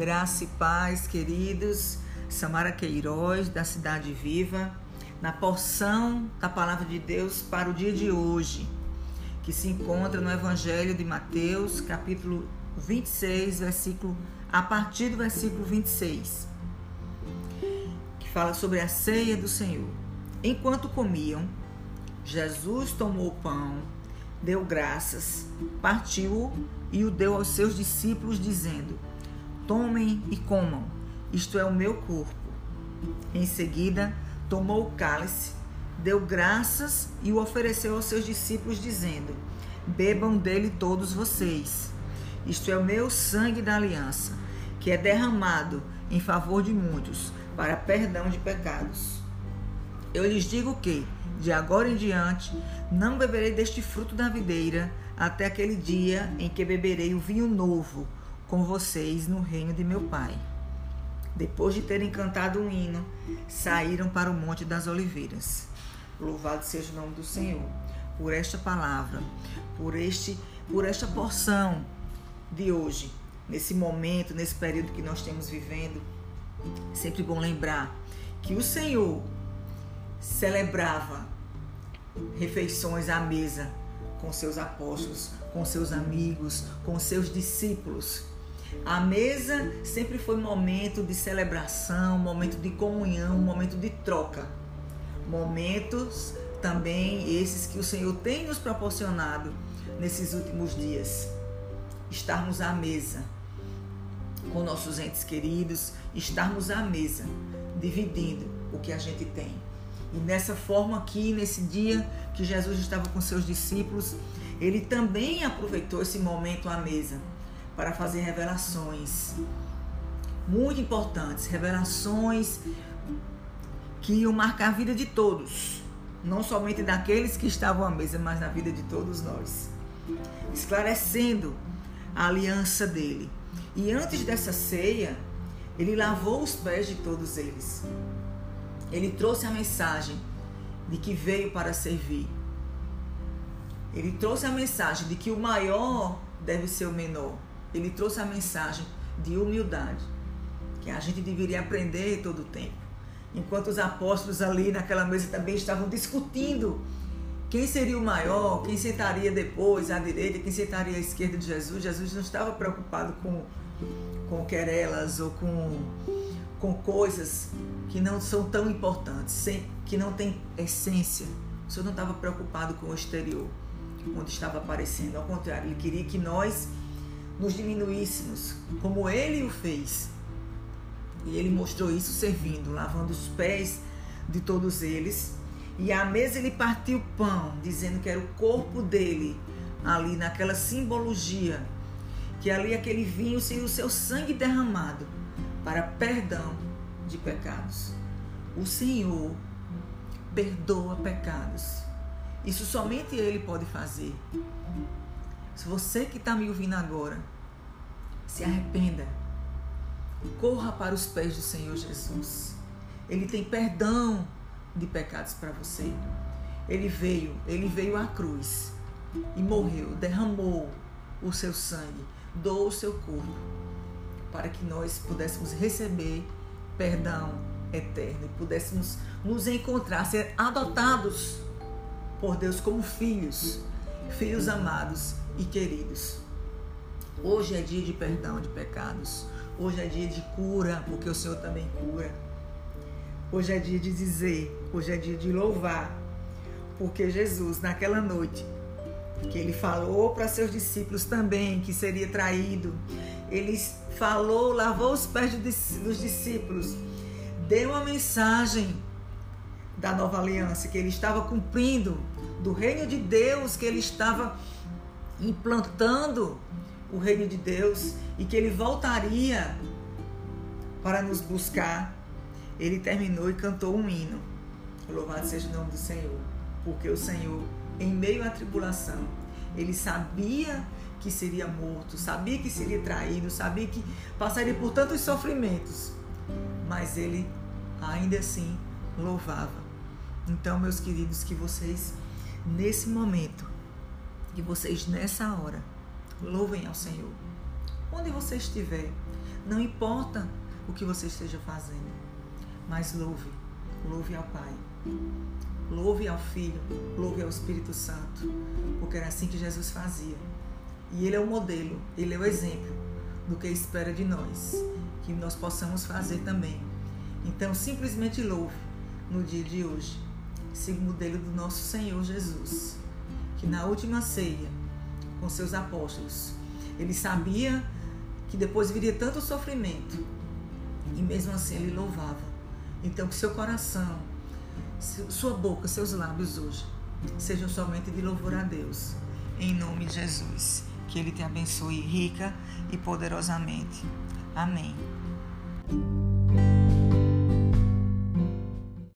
Graça e paz, queridos. Samara Queiroz, da Cidade Viva, na porção da palavra de Deus para o dia de hoje, que se encontra no Evangelho de Mateus, capítulo 26, versículo a partir do versículo 26, que fala sobre a ceia do Senhor. Enquanto comiam, Jesus tomou o pão, deu graças, partiu e o deu aos seus discípulos, dizendo: Tomem e comam, isto é o meu corpo. Em seguida, tomou o cálice, deu graças e o ofereceu aos seus discípulos, dizendo: Bebam dele todos vocês. Isto é o meu sangue da aliança, que é derramado em favor de muitos, para perdão de pecados. Eu lhes digo que, de agora em diante, não beberei deste fruto da videira, até aquele dia em que beberei o vinho novo com vocês no reino de meu Pai. Depois de terem cantado um hino, saíram para o Monte das Oliveiras. Louvado seja o nome do Senhor por esta palavra, por este, por esta porção de hoje, nesse momento, nesse período que nós estamos vivendo. Sempre bom lembrar que o Senhor celebrava refeições à mesa com seus apóstolos, com seus amigos, com seus discípulos. A mesa sempre foi momento de celebração, momento de comunhão, momento de troca. Momentos também esses que o Senhor tem nos proporcionado nesses últimos dias. Estarmos à mesa com nossos entes queridos, estarmos à mesa, dividindo o que a gente tem. E nessa forma aqui, nesse dia que Jesus estava com seus discípulos, ele também aproveitou esse momento à mesa para fazer revelações muito importantes, revelações que iam marcar a vida de todos, não somente daqueles que estavam à mesa, mas na vida de todos nós, esclarecendo a aliança dele. E antes dessa ceia, ele lavou os pés de todos eles. Ele trouxe a mensagem de que veio para servir. Ele trouxe a mensagem de que o maior deve ser o menor ele trouxe a mensagem de humildade, que a gente deveria aprender todo o tempo. Enquanto os apóstolos ali naquela mesa também estavam discutindo quem seria o maior, quem sentaria depois à direita, quem sentaria à esquerda de Jesus, Jesus não estava preocupado com, com querelas ou com, com coisas que não são tão importantes, que não têm essência. O Senhor não estava preocupado com o exterior, onde estava aparecendo. Ao contrário, ele queria que nós nos diminuíssemos, como ele o fez. E ele mostrou isso servindo, lavando os pés de todos eles. E à mesa ele partiu o pão, dizendo que era o corpo dele, ali naquela simbologia, que ali aquele vinho seria o seu sangue derramado para perdão de pecados. O Senhor perdoa pecados. Isso somente Ele pode fazer. Se você que está me ouvindo agora, se arrependa. Corra para os pés do Senhor Jesus. Ele tem perdão de pecados para você. Ele veio, ele veio à cruz e morreu, derramou o seu sangue, doou o seu corpo para que nós pudéssemos receber perdão eterno e pudéssemos nos encontrar, ser adotados por Deus como filhos, filhos amados e queridos. Hoje é dia de perdão de pecados. Hoje é dia de cura, porque o Senhor também cura. Hoje é dia de dizer, hoje é dia de louvar, porque Jesus, naquela noite, que ele falou para seus discípulos também que seria traído, ele falou, lavou os pés dos discípulos, deu a mensagem da nova aliança que ele estava cumprindo, do reino de Deus que ele estava implantando o reino de Deus e que ele voltaria para nos buscar, ele terminou e cantou um hino. Louvado seja o nome do Senhor, porque o Senhor, em meio à tribulação, ele sabia que seria morto, sabia que seria traído, sabia que passaria por tantos sofrimentos, mas ele ainda assim louvava. Então, meus queridos, que vocês nesse momento que vocês nessa hora louvem ao Senhor. Onde você estiver, Não importa o que você esteja fazendo, mas louve, louve ao Pai, louve ao Filho, louve ao Espírito Santo, porque era assim que Jesus fazia. E Ele é o modelo, Ele é o exemplo do que espera de nós, que nós possamos fazer também. Então, simplesmente louve no dia de hoje, o modelo do nosso Senhor Jesus, que na última ceia, com seus apóstolos, ele sabia que depois viria tanto sofrimento, e mesmo assim ele louvava. Então, que seu coração, sua boca, seus lábios hoje sejam somente de louvor a Deus. Em nome de Jesus. Que Ele te abençoe rica e poderosamente. Amém.